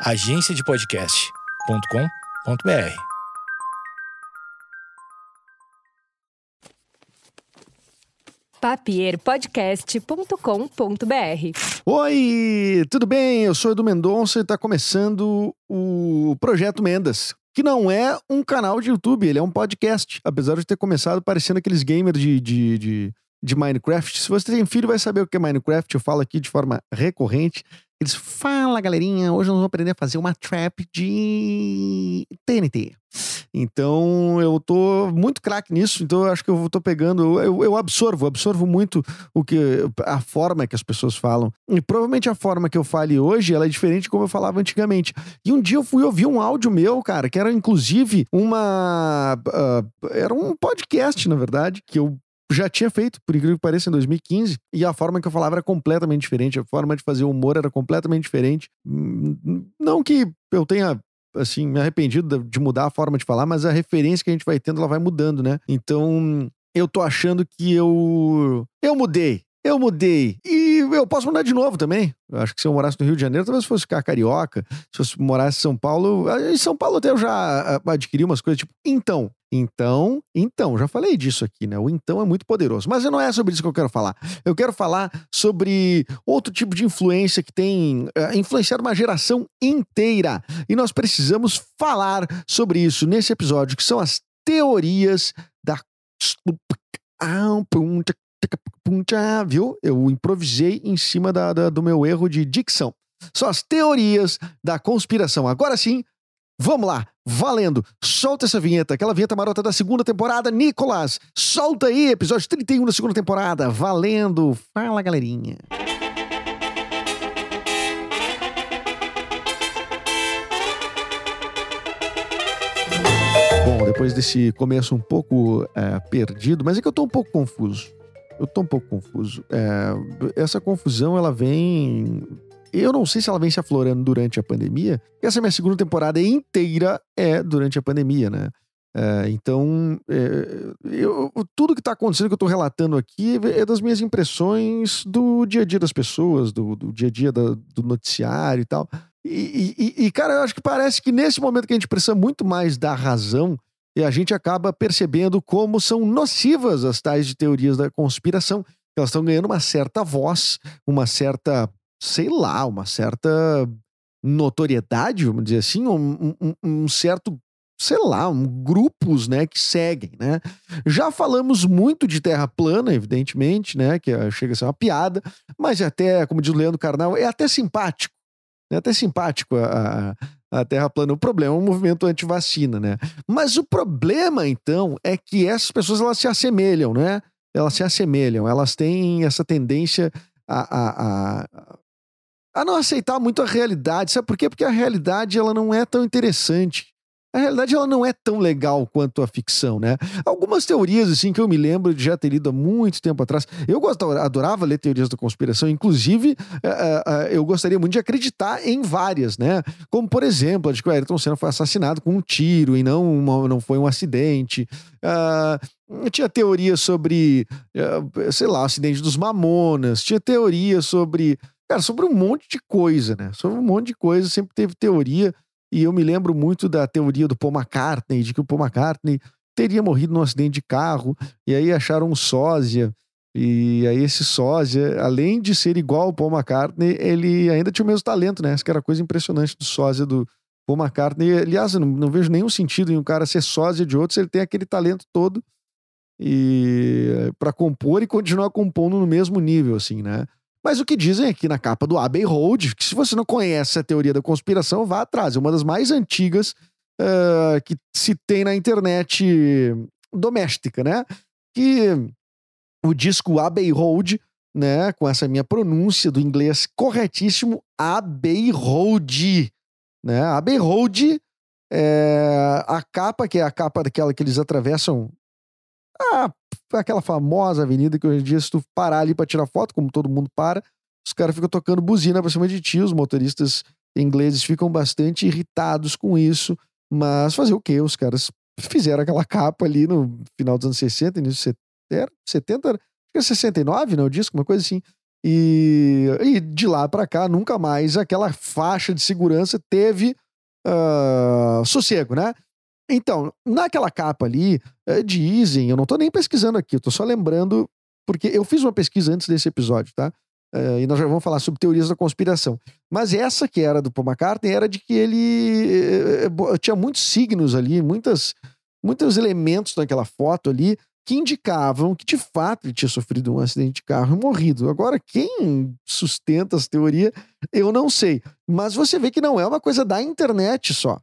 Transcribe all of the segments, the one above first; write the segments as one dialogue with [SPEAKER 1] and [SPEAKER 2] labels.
[SPEAKER 1] agenciadepodcast.com.br.
[SPEAKER 2] papierpodcast.com.br.
[SPEAKER 3] Oi, tudo bem? Eu sou Edu Mendonça e está começando o Projeto Mendas, que não é um canal de YouTube, ele é um podcast. Apesar de ter começado parecendo aqueles gamers de, de, de, de Minecraft. Se você tem filho, vai saber o que é Minecraft. Eu falo aqui de forma recorrente. Eles fala, galerinha, hoje nós vamos aprender a fazer uma trap de TNT. Então eu tô muito craque nisso, então eu acho que eu tô pegando, eu, eu absorvo, absorvo muito o que a forma que as pessoas falam. E provavelmente a forma que eu fale hoje, ela é diferente de como eu falava antigamente. E um dia eu fui ouvir um áudio meu, cara, que era inclusive uma uh, era um podcast, na verdade, que eu já tinha feito, por incrível que pareça, em 2015, e a forma que eu falava era completamente diferente, a forma de fazer humor era completamente diferente. Hum, não que eu tenha assim, me arrependido de mudar a forma de falar, mas a referência que a gente vai tendo, ela vai mudando, né? Então, eu tô achando que eu eu mudei. Eu mudei. E eu posso mudar de novo também. Eu acho que se eu morasse no Rio de Janeiro, talvez fosse ficar carioca. Se eu morasse em São Paulo. Em São Paulo até eu já adquiri umas coisas tipo, então. Então, então, já falei disso aqui, né? O então é muito poderoso. Mas não é sobre isso que eu quero falar. Eu quero falar sobre outro tipo de influência que tem uh, influenciado uma geração inteira. E nós precisamos falar sobre isso nesse episódio, que são as teorias da. Viu? Eu improvisei em cima da, da, do meu erro de dicção. São as teorias da conspiração. Agora sim, Vamos lá, valendo. Solta essa vinheta, aquela vinheta marota da segunda temporada. Nicolas, solta aí, episódio 31 da segunda temporada. Valendo. Fala, galerinha. Bom, depois desse começo um pouco é, perdido, mas é que eu tô um pouco confuso. Eu tô um pouco confuso. É, essa confusão, ela vem eu não sei se ela vem se aflorando durante a pandemia. Essa minha segunda temporada inteira é durante a pandemia, né? É, então, é, eu, tudo que está acontecendo que eu estou relatando aqui é das minhas impressões do dia a dia das pessoas, do, do dia a dia da, do noticiário e tal. E, e, e, cara, eu acho que parece que nesse momento que a gente precisa muito mais da razão, e a gente acaba percebendo como são nocivas as tais de teorias da conspiração. Elas estão ganhando uma certa voz, uma certa sei lá, uma certa notoriedade, vamos dizer assim, um, um, um certo sei lá, um, grupos, né, que seguem, né? Já falamos muito de terra plana, evidentemente, né, que chega a ser uma piada, mas até, como diz o Leandro Carnal, é até simpático, é até simpático a, a terra plana. O problema é o movimento anti-vacina, né? Mas o problema, então, é que essas pessoas, elas se assemelham, né? Elas se assemelham, elas têm essa tendência a, a, a a não aceitar muito a realidade. Sabe por quê? Porque a realidade ela não é tão interessante. A realidade ela não é tão legal quanto a ficção, né? Algumas teorias assim que eu me lembro de já ter lido há muito tempo atrás. Eu gostava, adorava ler teorias da conspiração, inclusive uh, uh, eu gostaria muito de acreditar em várias, né? Como por exemplo, a de que o Ayrton Senna foi assassinado com um tiro e não uma, não foi um acidente. Uh, tinha teorias sobre, sei lá, o acidente dos Mamonas. Tinha teorias sobre Cara, sobre um monte de coisa, né? Sobre um monte de coisa, sempre teve teoria. E eu me lembro muito da teoria do Paul McCartney, de que o Paul McCartney teria morrido num acidente de carro, e aí acharam um sósia. E aí esse sósia, além de ser igual ao Paul McCartney, ele ainda tinha o mesmo talento, né? Essa que era a coisa impressionante do sósia do Paul McCartney. Aliás, eu não, não vejo nenhum sentido em um cara ser sósia de outro se ele tem aquele talento todo e para compor e continuar compondo no mesmo nível, assim, né? Mas o que dizem aqui na capa do Abbey Road, que se você não conhece a teoria da conspiração, vá atrás. É uma das mais antigas uh, que se tem na internet doméstica, né? Que o disco Abbey Road, né? Com essa minha pronúncia do inglês corretíssimo, Abbey Road, né? Abbey Road é a capa, que é a capa daquela que eles atravessam a aquela famosa avenida que hoje em dia, se tu parar ali pra tirar foto, como todo mundo para, os caras ficam tocando buzina pra cima de ti, os motoristas ingleses ficam bastante irritados com isso, mas fazer o quê? Os caras fizeram aquela capa ali no final dos anos 60, início de 70, 70 acho que é 69, né, o disco, uma coisa assim. E, e de lá para cá, nunca mais aquela faixa de segurança teve uh, sossego, né? Então, naquela capa ali, uh, dizem, eu não tô nem pesquisando aqui, eu tô só lembrando, porque eu fiz uma pesquisa antes desse episódio, tá? Uh, e nós já vamos falar sobre teorias da conspiração. Mas essa que era do Paul McCartney era de que ele uh, tinha muitos signos ali, muitas, muitos elementos naquela foto ali que indicavam que de fato ele tinha sofrido um acidente de carro e morrido. Agora, quem sustenta essa teoria, eu não sei. Mas você vê que não é uma coisa da internet só.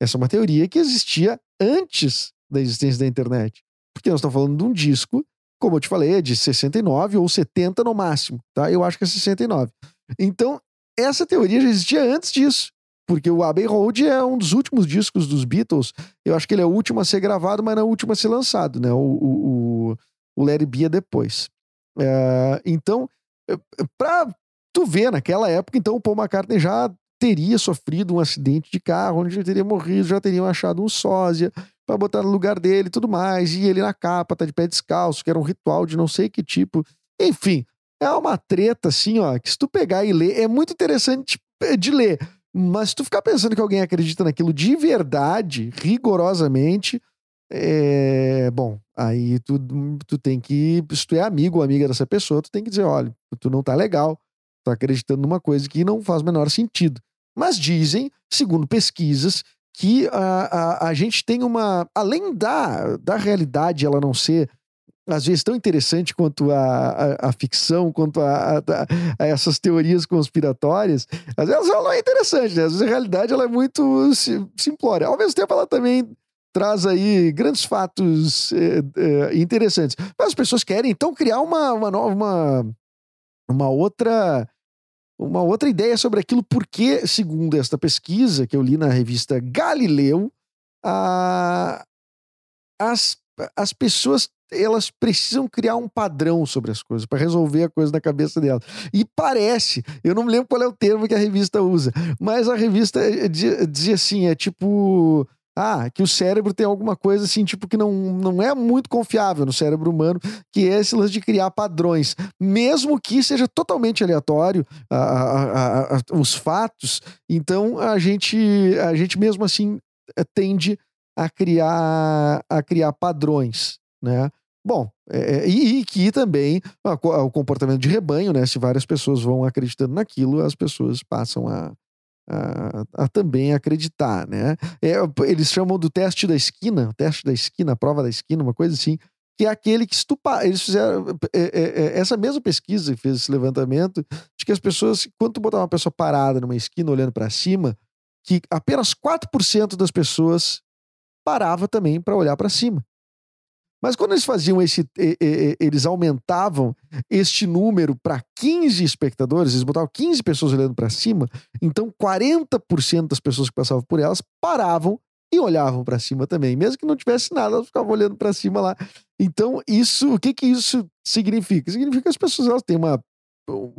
[SPEAKER 3] Essa é uma teoria que existia antes da existência da internet. Porque nós estamos falando de um disco, como eu te falei, é de 69 ou 70 no máximo, tá? Eu acho que é 69. Então, essa teoria já existia antes disso. Porque o Abbey Road é um dos últimos discos dos Beatles. Eu acho que ele é o último a ser gravado, mas não é o último a ser lançado, né? O, o, o, é depois. É, então, pra tu ver, naquela época, então, o Paul McCartney já teria sofrido um acidente de carro, onde ele teria morrido, já teriam achado um sósia para botar no lugar dele e tudo mais. E ele na capa tá de pé descalço, que era um ritual de não sei que tipo. Enfim, é uma treta assim, ó, que se tu pegar e ler, é muito interessante de ler. Mas se tu ficar pensando que alguém acredita naquilo de verdade, rigorosamente, é... bom, aí tu, tu tem que, se tu é amigo ou amiga dessa pessoa, tu tem que dizer, olha, tu não tá legal, tá acreditando numa coisa que não faz o menor sentido. Mas dizem, segundo pesquisas, que a, a, a gente tem uma. Além da, da realidade ela não ser às vezes tão interessante quanto a, a, a ficção, quanto a, a, essas teorias conspiratórias, às vezes ela não é interessante, né? Às vezes a realidade ela é muito simplória. Ao mesmo tempo, ela também traz aí grandes fatos é, é, interessantes. Mas as pessoas querem, então, criar uma, uma, uma, uma outra uma outra ideia sobre aquilo, porque, segundo esta pesquisa que eu li na revista Galileu, a, as, as pessoas elas precisam criar um padrão sobre as coisas para resolver a coisa na cabeça delas. E parece, eu não me lembro qual é o termo que a revista usa, mas a revista eh, dizia assim, é tipo ah, que o cérebro tem alguma coisa assim, tipo, que não, não é muito confiável no cérebro humano, que é esse lance de criar padrões. Mesmo que seja totalmente aleatório a, a, a, os fatos, então a gente, a gente mesmo assim eh, tende a criar, a criar padrões né? Bom, é, é, e, e, que também o comportamento de rebanho, né? Se várias pessoas vão acreditando naquilo, as pessoas passam a, a, a também acreditar, né? É, eles chamam do teste da esquina, teste da esquina, a prova da esquina, uma coisa assim, que é aquele que estupa. Eles fizeram é, é, é, essa mesma pesquisa que fez esse levantamento de que as pessoas, quando botar uma pessoa parada numa esquina olhando para cima, que apenas 4% das pessoas parava também para olhar para cima. Mas quando eles faziam esse. Eles aumentavam este número para 15 espectadores, eles botavam 15 pessoas olhando para cima, então 40% das pessoas que passavam por elas paravam e olhavam para cima também. Mesmo que não tivesse nada, elas ficavam olhando para cima lá. Então, isso. O que que isso significa? Significa que as pessoas elas têm uma,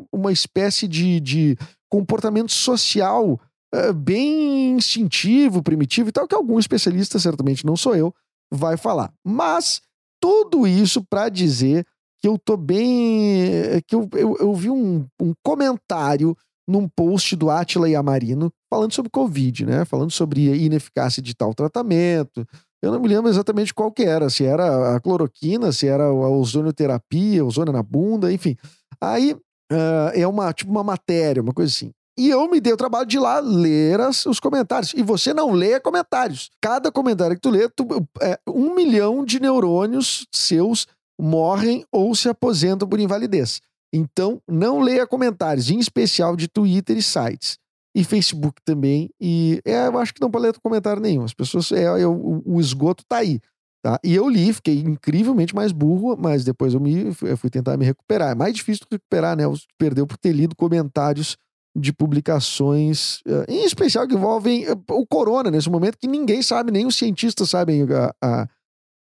[SPEAKER 3] uma espécie de, de comportamento social uh, bem instintivo, primitivo e tal, que algum especialista, certamente não sou eu, vai falar. Mas tudo isso para dizer que eu tô bem. Eh, que eu, eu, eu vi um, um comentário num post do Atila Yamarino falando sobre Covid, né? Falando sobre ineficácia de tal tratamento. Eu não me lembro exatamente qual que era, se era a cloroquina, se era a ozonioterapia, ozônio na bunda, enfim. Aí uh, é uma tipo uma matéria, uma coisa assim. E eu me dei o trabalho de ir lá ler as, os comentários. E você não lê comentários. Cada comentário que tu lê, tu, é, um milhão de neurônios seus morrem ou se aposentam por invalidez. Então, não leia comentários, em especial de Twitter e sites. E Facebook também. E é, eu acho que não pode ler comentário nenhum. As pessoas. É, é o, o, esgoto tá aí. Tá? E eu li, fiquei incrivelmente mais burro, mas depois eu, me, eu fui tentar me recuperar. É mais difícil recuperar, né? Perdeu por ter lido comentários de publicações, eh, em especial que envolvem eh, o corona, nesse momento que ninguém sabe, nem os cientistas sabem a, a,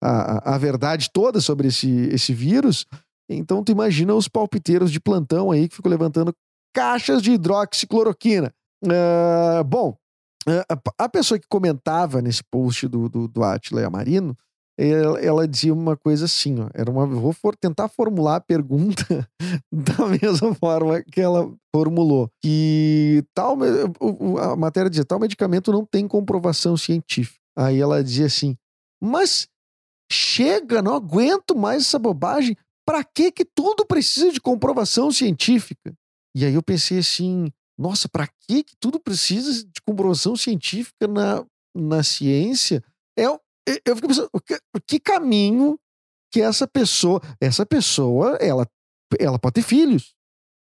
[SPEAKER 3] a, a verdade toda sobre esse, esse vírus. Então, tu imagina os palpiteiros de plantão aí que ficam levantando caixas de hidroxicloroquina. Uh, bom, a pessoa que comentava nesse post do, do, do Atila Amarino, ela, dizia uma coisa assim, ó, era uma, vou for, tentar formular a pergunta da mesma forma que ela formulou, que tal, a matéria dizia, tal medicamento não tem comprovação científica. Aí ela dizia assim, mas chega, não aguento mais essa bobagem, para que que tudo precisa de comprovação científica? E aí eu pensei assim, nossa, para que que tudo precisa de comprovação científica na, na ciência? É, eu fico pensando, que, que caminho que essa pessoa, essa pessoa, ela, ela pode ter filhos.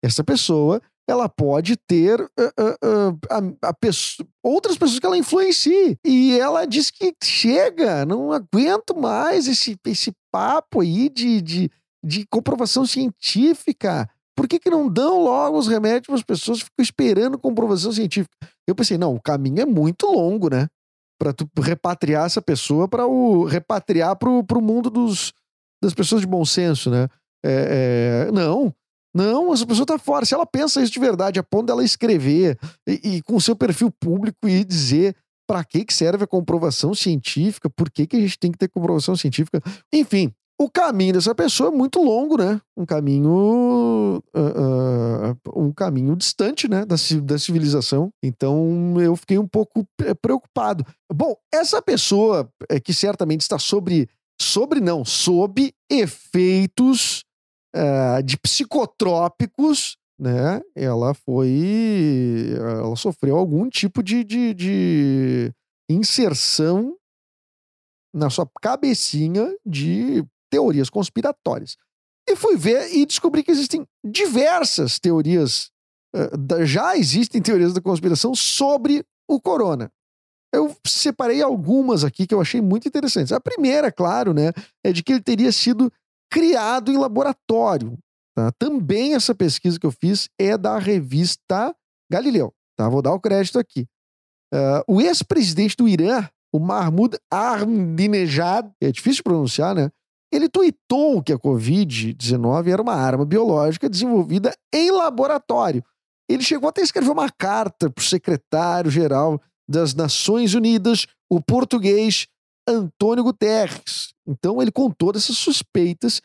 [SPEAKER 3] Essa pessoa, ela pode ter uh, uh, uh, a, a pessoa, outras pessoas que ela influencie. E ela diz que chega, não aguento mais esse, esse papo aí de, de, de comprovação científica. Por que, que não dão logo os remédios para as pessoas ficam esperando comprovação científica? Eu pensei, não, o caminho é muito longo, né? Para tu repatriar essa pessoa para o repatriar para o mundo dos, das pessoas de bom senso, né? É, é, não, não, essa pessoa tá fora. Se ela pensa isso de verdade, a ponto dela escrever e, e com seu perfil público e dizer para que, que serve a comprovação científica, por que, que a gente tem que ter comprovação científica, enfim, o caminho dessa pessoa é muito longo, né? Um caminho. Uh, uh, um caminho distante, né? Da, da civilização. Então eu fiquei um pouco preocupado. Bom, essa pessoa é, que certamente está sobre. Sobre não, sob efeitos uh, de psicotrópicos, né? Ela foi. Ela sofreu algum tipo de, de, de inserção na sua cabecinha de teorias conspiratórias. E fui ver e descobri que existem diversas teorias, uh, já existem teorias da conspiração sobre o corona. Eu separei algumas aqui que eu achei muito interessantes. A primeira, claro, né, é de que ele teria sido criado em laboratório. Tá? Também essa pesquisa que eu fiz é da revista Galileu. Tá? Vou dar o crédito aqui. Uh, o ex-presidente do Irã, o Mahmoud Ahmadinejad, é difícil de pronunciar, né? Ele tuitou que a Covid-19 era uma arma biológica desenvolvida em laboratório. Ele chegou até a escrever uma carta para o secretário-geral das Nações Unidas, o português Antônio Guterres. Então ele contou dessas suspeitas.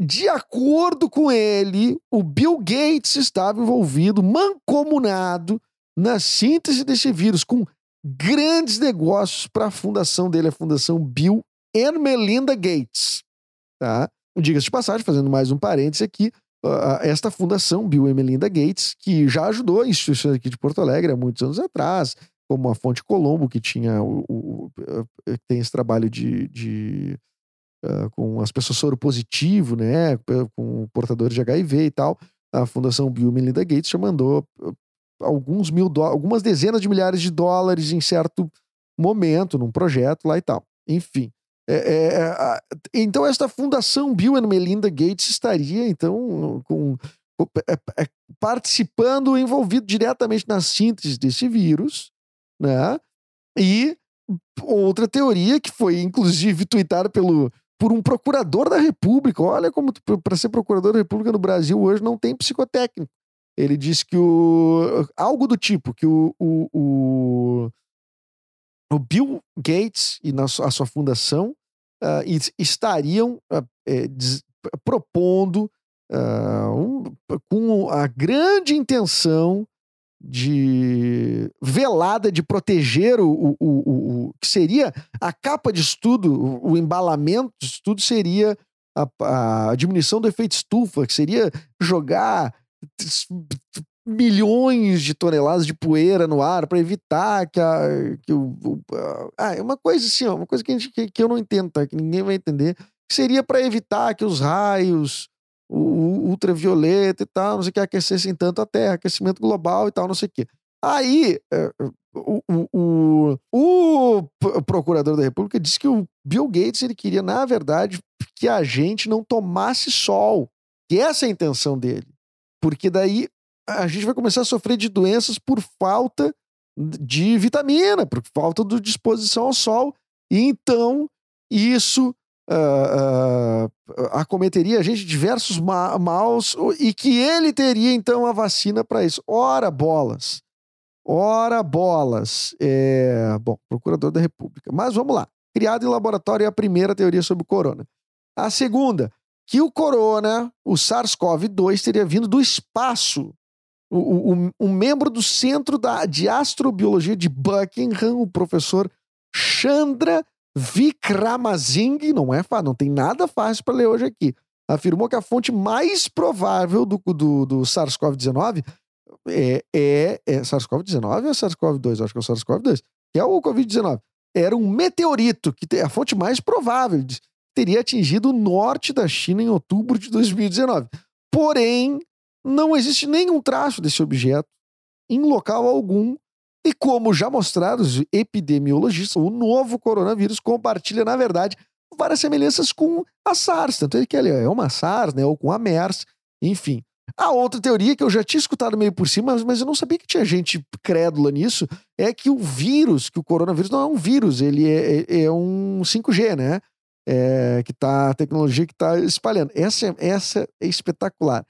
[SPEAKER 3] De acordo com ele, o Bill Gates estava envolvido, mancomunado, na síntese desse vírus, com grandes negócios para a fundação dele, a Fundação Bill and Melinda Gates. Tá? Diga-se de passagem, fazendo mais um parêntese aqui, esta fundação, Bill e Melinda Gates, que já ajudou instituições aqui de Porto Alegre há muitos anos atrás, como a Fonte Colombo, que tinha o, o, o tem esse trabalho de, de uh, com as pessoas soro positivo, né, com portadores de HIV e tal. A Fundação Bill e Melinda Gates já mandou alguns mil algumas dezenas de milhares de dólares em certo momento num projeto lá e tal. Enfim, é, é, é então, esta fundação Bill and Melinda Gates estaria, então, com, é, é, participando, envolvido diretamente na síntese desse vírus, né? E outra teoria que foi, inclusive, tweetada pelo, por um procurador da República. Olha como para ser procurador da República no Brasil hoje não tem psicotécnico. Ele disse que o. Algo do tipo, que o, o, o o Bill Gates e na, a sua fundação uh, estariam uh, é, des, propondo uh, um, com a grande intenção de velada de proteger o, o, o, o, que seria a capa de estudo, o, embalamento de estudo seria a, a diminuição do efeito estufa, que seria jogar milhões de toneladas de poeira no ar para evitar que, a, que o, ah, é uma coisa assim, ó, uma coisa que, a gente, que, que, eu não entendo, tá? que ninguém vai entender, que seria para evitar que os raios, o, o, ultravioleta e tal, não sei o que, aquecessem tanto a Terra, aquecimento global e tal, não sei o que. Aí, é, o, o, o, o procurador da República disse que o Bill Gates ele queria, na verdade, que a gente não tomasse sol. Que essa é a intenção dele. Porque daí a gente vai começar a sofrer de doenças por falta de vitamina, por falta de disposição ao sol. E então, isso uh, uh, acometeria a gente diversos ma maus e que ele teria, então, a vacina para isso. Ora, bolas. Ora, bolas. É... Bom, procurador da República. Mas vamos lá. criado em laboratório é a primeira teoria sobre o corona. A segunda, que o corona, o SARS-CoV-2, teria vindo do espaço. O, o, um membro do Centro da, de Astrobiologia de Buckingham, o professor Chandra Vikramasinghe, não é fácil, não tem nada fácil para ler hoje aqui, afirmou que a fonte mais provável do, do, do SARS-CoV-19 é, é, é SARS-CoV-19 ou SARS-CoV-2? Acho que é o SARS-CoV-2, que é o Covid-19. Era um meteorito, que é a fonte mais provável, teria atingido o norte da China em outubro de 2019. Porém, não existe nenhum traço desse objeto em local algum. E como já mostraram os epidemiologistas, o novo coronavírus compartilha, na verdade, várias semelhanças com a SARS. Tanto é que ele é uma SARS, né? Ou com a MERS, enfim. A outra teoria que eu já tinha escutado meio por cima, mas eu não sabia que tinha gente crédula nisso, é que o vírus, que o coronavírus não é um vírus, ele é, é, é um 5G, né? É, que tá, a tecnologia que está espalhando. Essa, é, essa é espetacular.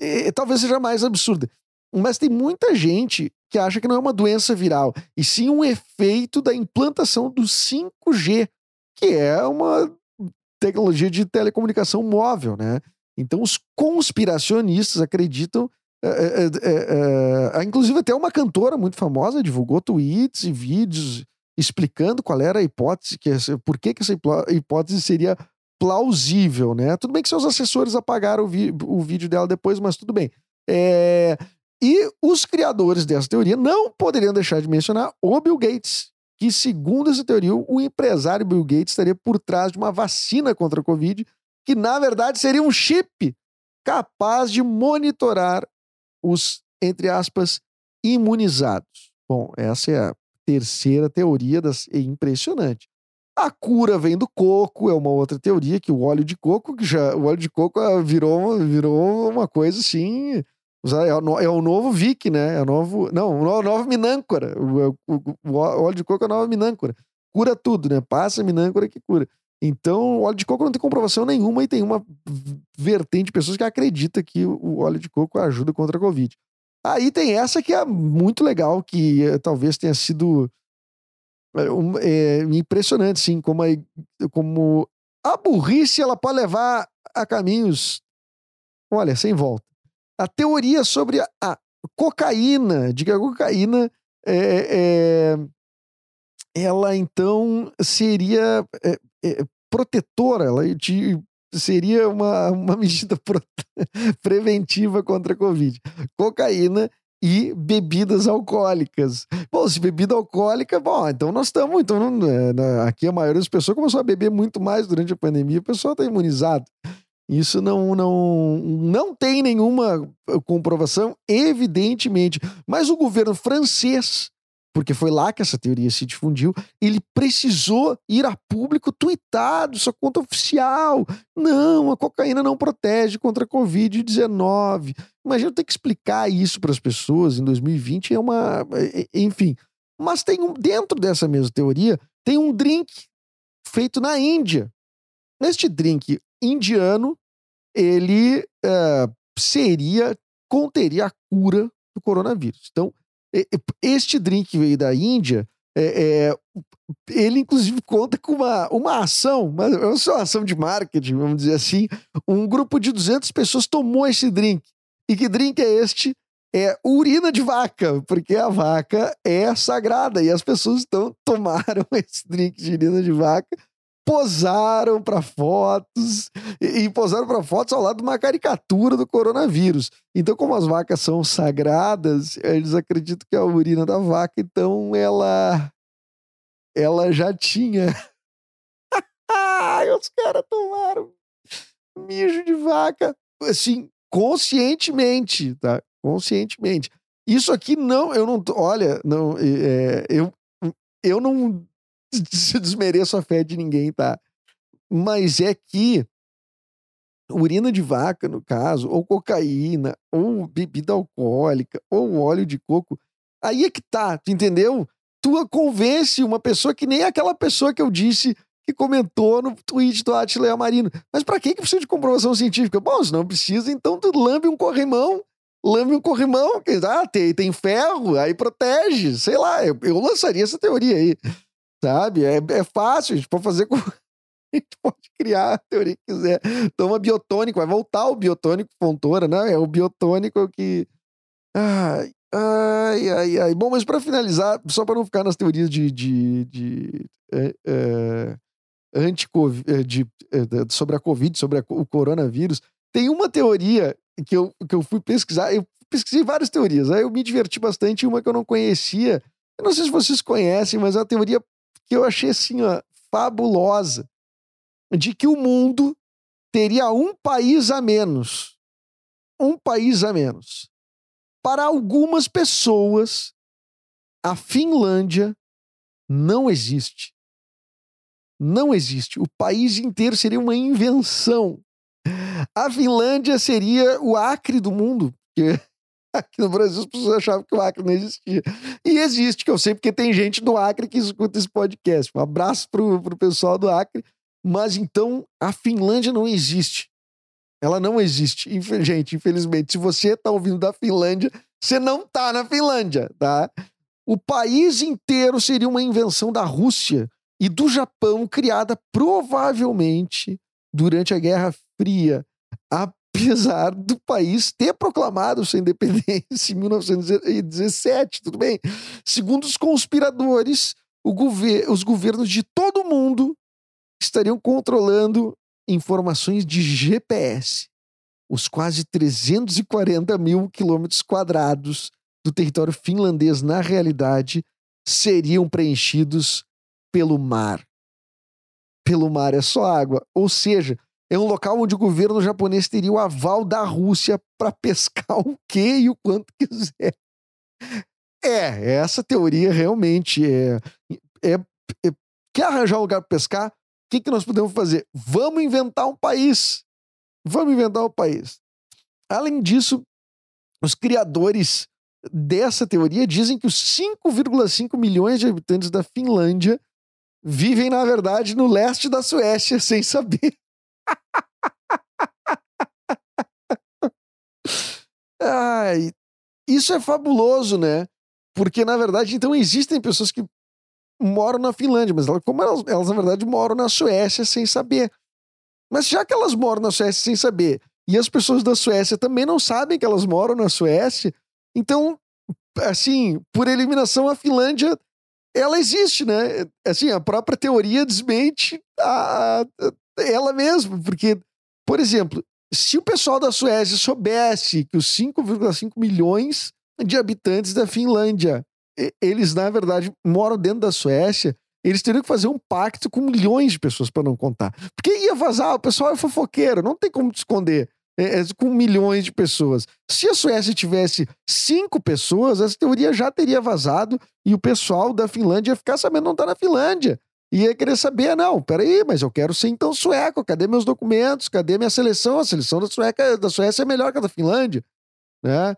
[SPEAKER 3] E, talvez seja mais absurda. Mas tem muita gente que acha que não é uma doença viral, e sim um efeito da implantação do 5G, que é uma tecnologia de telecomunicação móvel, né? Então, os conspiracionistas acreditam. É, é, é, inclusive, até uma cantora muito famosa divulgou tweets e vídeos explicando qual era a hipótese, que, por que, que essa hipótese seria plausível, né? Tudo bem que seus assessores apagaram o, o vídeo dela depois, mas tudo bem. É... E os criadores dessa teoria não poderiam deixar de mencionar o Bill Gates, que, segundo essa teoria, o empresário Bill Gates estaria por trás de uma vacina contra a Covid que na verdade seria um chip capaz de monitorar os, entre aspas, imunizados. Bom, essa é a terceira teoria das é impressionante. A cura vem do coco, é uma outra teoria que o óleo de coco, que já o óleo de coco ah, virou, virou uma coisa assim, é o, é o novo Vic, né? É o novo, não, o novo minâncora. O, o, o, óleo de coco é a nova minâncora. Cura tudo, né? Passa a minâncora que cura. Então, o óleo de coco não tem comprovação nenhuma e tem uma vertente de pessoas que acredita que o óleo de coco ajuda contra a Covid. Aí tem essa que é muito legal, que é, talvez tenha sido é, impressionante, sim, como a, como a burrice ela pode levar a caminhos, olha, sem volta. A teoria sobre a, a cocaína, de que a cocaína é, é ela então seria é, é, protetora, ela te, seria uma, uma medida preventiva contra a Covid. Cocaína e bebidas alcoólicas. Bom, se bebida alcoólica, bom, então nós estamos. Então, não, é, aqui a maioria das pessoas começou a beber muito mais durante a pandemia, o pessoal está imunizado. Isso não, não, não tem nenhuma comprovação, evidentemente. Mas o governo francês porque foi lá que essa teoria se difundiu, ele precisou ir a público tweetar sua conta oficial. Não, a cocaína não protege contra a Covid-19. Imagina ter que explicar isso para as pessoas em 2020 é uma. Enfim. Mas tem um, dentro dessa mesma teoria, tem um drink feito na Índia. Este drink indiano, ele uh, seria, conteria a cura do coronavírus. Então, este drink veio da Índia, é, é, ele inclusive conta com uma, uma ação, uma, uma ação de marketing, vamos dizer assim. Um grupo de 200 pessoas tomou esse drink. E que drink é este? É urina de vaca, porque a vaca é sagrada e as pessoas então tomaram esse drink de urina de vaca posaram para fotos e, e posaram para fotos ao lado de uma caricatura do coronavírus. Então, como as vacas são sagradas, eles acreditam que a urina da vaca, então ela ela já tinha. Os caras tomaram mijo de vaca, assim, conscientemente, tá? Conscientemente. Isso aqui não, eu não, olha, não, é, eu, eu não desmereço a fé de ninguém, tá? Mas é que urina de vaca, no caso, ou cocaína, ou bebida alcoólica, ou óleo de coco, aí é que tá, tu entendeu? Tu convence uma pessoa que nem aquela pessoa que eu disse que comentou no tweet do Atila Marino. Mas para que que precisa de comprovação científica? Bom, se não precisa, então tu lambe um corrimão, lambe um corrimão, que ah, tem, tem ferro, aí protege, sei lá, eu, eu lançaria essa teoria aí. Sabe? É, é fácil, a gente pode fazer com. A gente pode criar a teoria que quiser. Toma biotônico, vai voltar o biotônico Fontoura, né? É o biotônico que. Ai, ai, ai, ai. Bom, mas para finalizar, só para não ficar nas teorias de. de, de é, é, anti de, é, sobre a Covid, sobre a, o coronavírus, tem uma teoria que eu, que eu fui pesquisar. Eu pesquisei várias teorias, aí eu me diverti bastante. Uma que eu não conhecia. Eu não sei se vocês conhecem, mas é uma teoria que eu achei assim, ó, fabulosa. De que o mundo teria um país a menos. Um país a menos. Para algumas pessoas, a Finlândia não existe. Não existe. O país inteiro seria uma invenção. A Finlândia seria o Acre do mundo. Porque aqui no Brasil as pessoas achavam que o Acre não existia. E existe, que eu sei porque tem gente do Acre que escuta esse podcast. Um abraço pro, pro pessoal do Acre. Mas então a Finlândia não existe. Ela não existe. Gente, infelizmente, se você tá ouvindo da Finlândia, você não tá na Finlândia, tá? O país inteiro seria uma invenção da Rússia e do Japão, criada provavelmente durante a Guerra Fria, apesar do país ter proclamado sua independência em 1917, tudo bem? Segundo os conspiradores, gover os governos de todo o mundo estariam controlando informações de GPS. Os quase 340 mil quilômetros quadrados do território finlandês, na realidade, seriam preenchidos pelo mar. Pelo mar é só água. Ou seja, é um local onde o governo japonês teria o aval da Rússia para pescar o que e o quanto quiser. É, essa teoria realmente é, é, é quer arranjar um lugar para pescar? O que, que nós podemos fazer? Vamos inventar um país. Vamos inventar um país. Além disso, os criadores dessa teoria dizem que os 5,5 milhões de habitantes da Finlândia vivem, na verdade, no leste da Suécia, sem saber. Ai, isso é fabuloso, né? Porque, na verdade, então existem pessoas que moram na Finlândia, mas elas, como elas, elas, na verdade, moram na Suécia sem saber. Mas já que elas moram na Suécia sem saber, e as pessoas da Suécia também não sabem que elas moram na Suécia, então, assim, por eliminação, a Finlândia ela existe, né? Assim, a própria teoria desmente a, a, ela mesma, porque, por exemplo, se o pessoal da Suécia soubesse que os 5,5 milhões de habitantes da Finlândia, eles, na verdade, moram dentro da Suécia, eles teriam que fazer um pacto com milhões de pessoas para não contar. Porque ia vazar, o pessoal é fofoqueiro, não tem como te esconder. É, é, com milhões de pessoas. Se a Suécia tivesse cinco pessoas, essa teoria já teria vazado e o pessoal da Finlândia ia ficar sabendo não tá na Finlândia. Ia querer saber, não, peraí, mas eu quero ser então sueco, cadê meus documentos, cadê minha seleção? A seleção da, Sueca, da Suécia é melhor que a da Finlândia, né?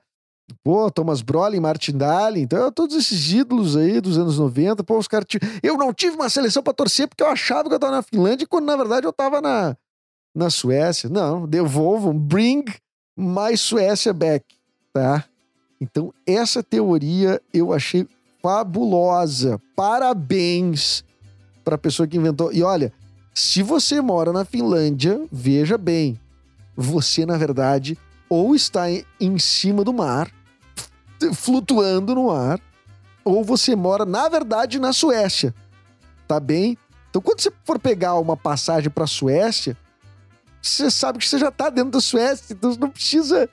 [SPEAKER 3] Pô, Thomas Brolin, Martin Dahlin, então todos esses ídolos aí dos anos 90, pô, os caras... Eu não tive uma seleção para torcer porque eu achava que eu tava na Finlândia, quando na verdade eu tava na, na Suécia. Não, devolvam, bring my Suécia back, tá? Então, essa teoria eu achei fabulosa. Parabéns para a pessoa que inventou. E olha, se você mora na Finlândia, veja bem, você na verdade ou está em cima do mar, flutuando no ar, ou você mora na verdade na Suécia. Tá bem? Então, quando você for pegar uma passagem para a Suécia, você sabe que você já tá dentro da Suécia, então não precisa.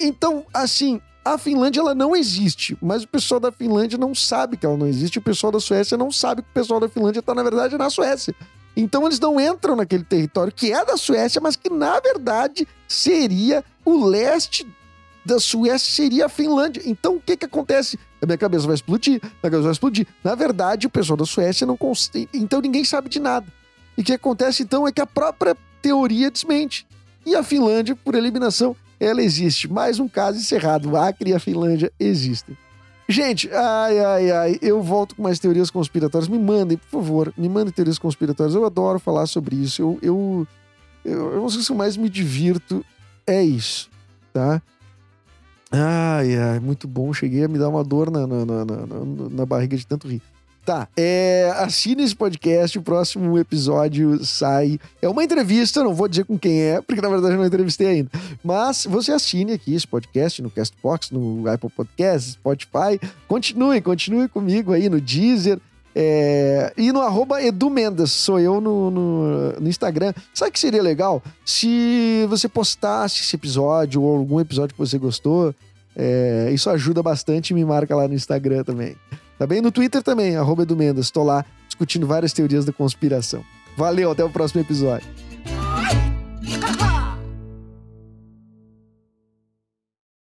[SPEAKER 3] Então, assim, a Finlândia ela não existe, mas o pessoal da Finlândia não sabe que ela não existe, o pessoal da Suécia não sabe que o pessoal da Finlândia tá, na verdade, na Suécia. Então eles não entram naquele território que é da Suécia, mas que na verdade seria o leste da Suécia, seria a Finlândia. Então o que que acontece? A minha cabeça vai explodir, a minha cabeça vai explodir. Na verdade, o pessoal da Suécia não consegue. Então ninguém sabe de nada. E o que acontece então é que a própria teoria desmente. E a Finlândia, por eliminação, ela existe. Mais um caso encerrado. Acre e a Finlândia existem. Gente, ai, ai, ai, eu volto com mais teorias conspiratórias. Me mandem, por favor, me mandem teorias conspiratórias. Eu adoro falar sobre isso. Eu, eu, eu, eu não sei se eu mais me divirto. É isso, tá? Ai, ai, muito bom. Cheguei a me dar uma dor na, na, na, na, na barriga de tanto rir. Tá, é, assine esse podcast, o próximo episódio sai. É uma entrevista, não vou dizer com quem é, porque na verdade eu não entrevistei ainda. Mas você assine aqui esse podcast no Castbox, no Apple Podcasts, Spotify. Continue, continue comigo aí no Deezer. É, e no arroba sou eu no, no, no, Instagram. Sabe que seria legal? Se você postasse esse episódio ou algum episódio que você gostou, é, isso ajuda bastante e me marca lá no Instagram também. Tá bem? No Twitter também, arroba Edumendas. Estou lá discutindo várias teorias da conspiração. Valeu, até o próximo episódio.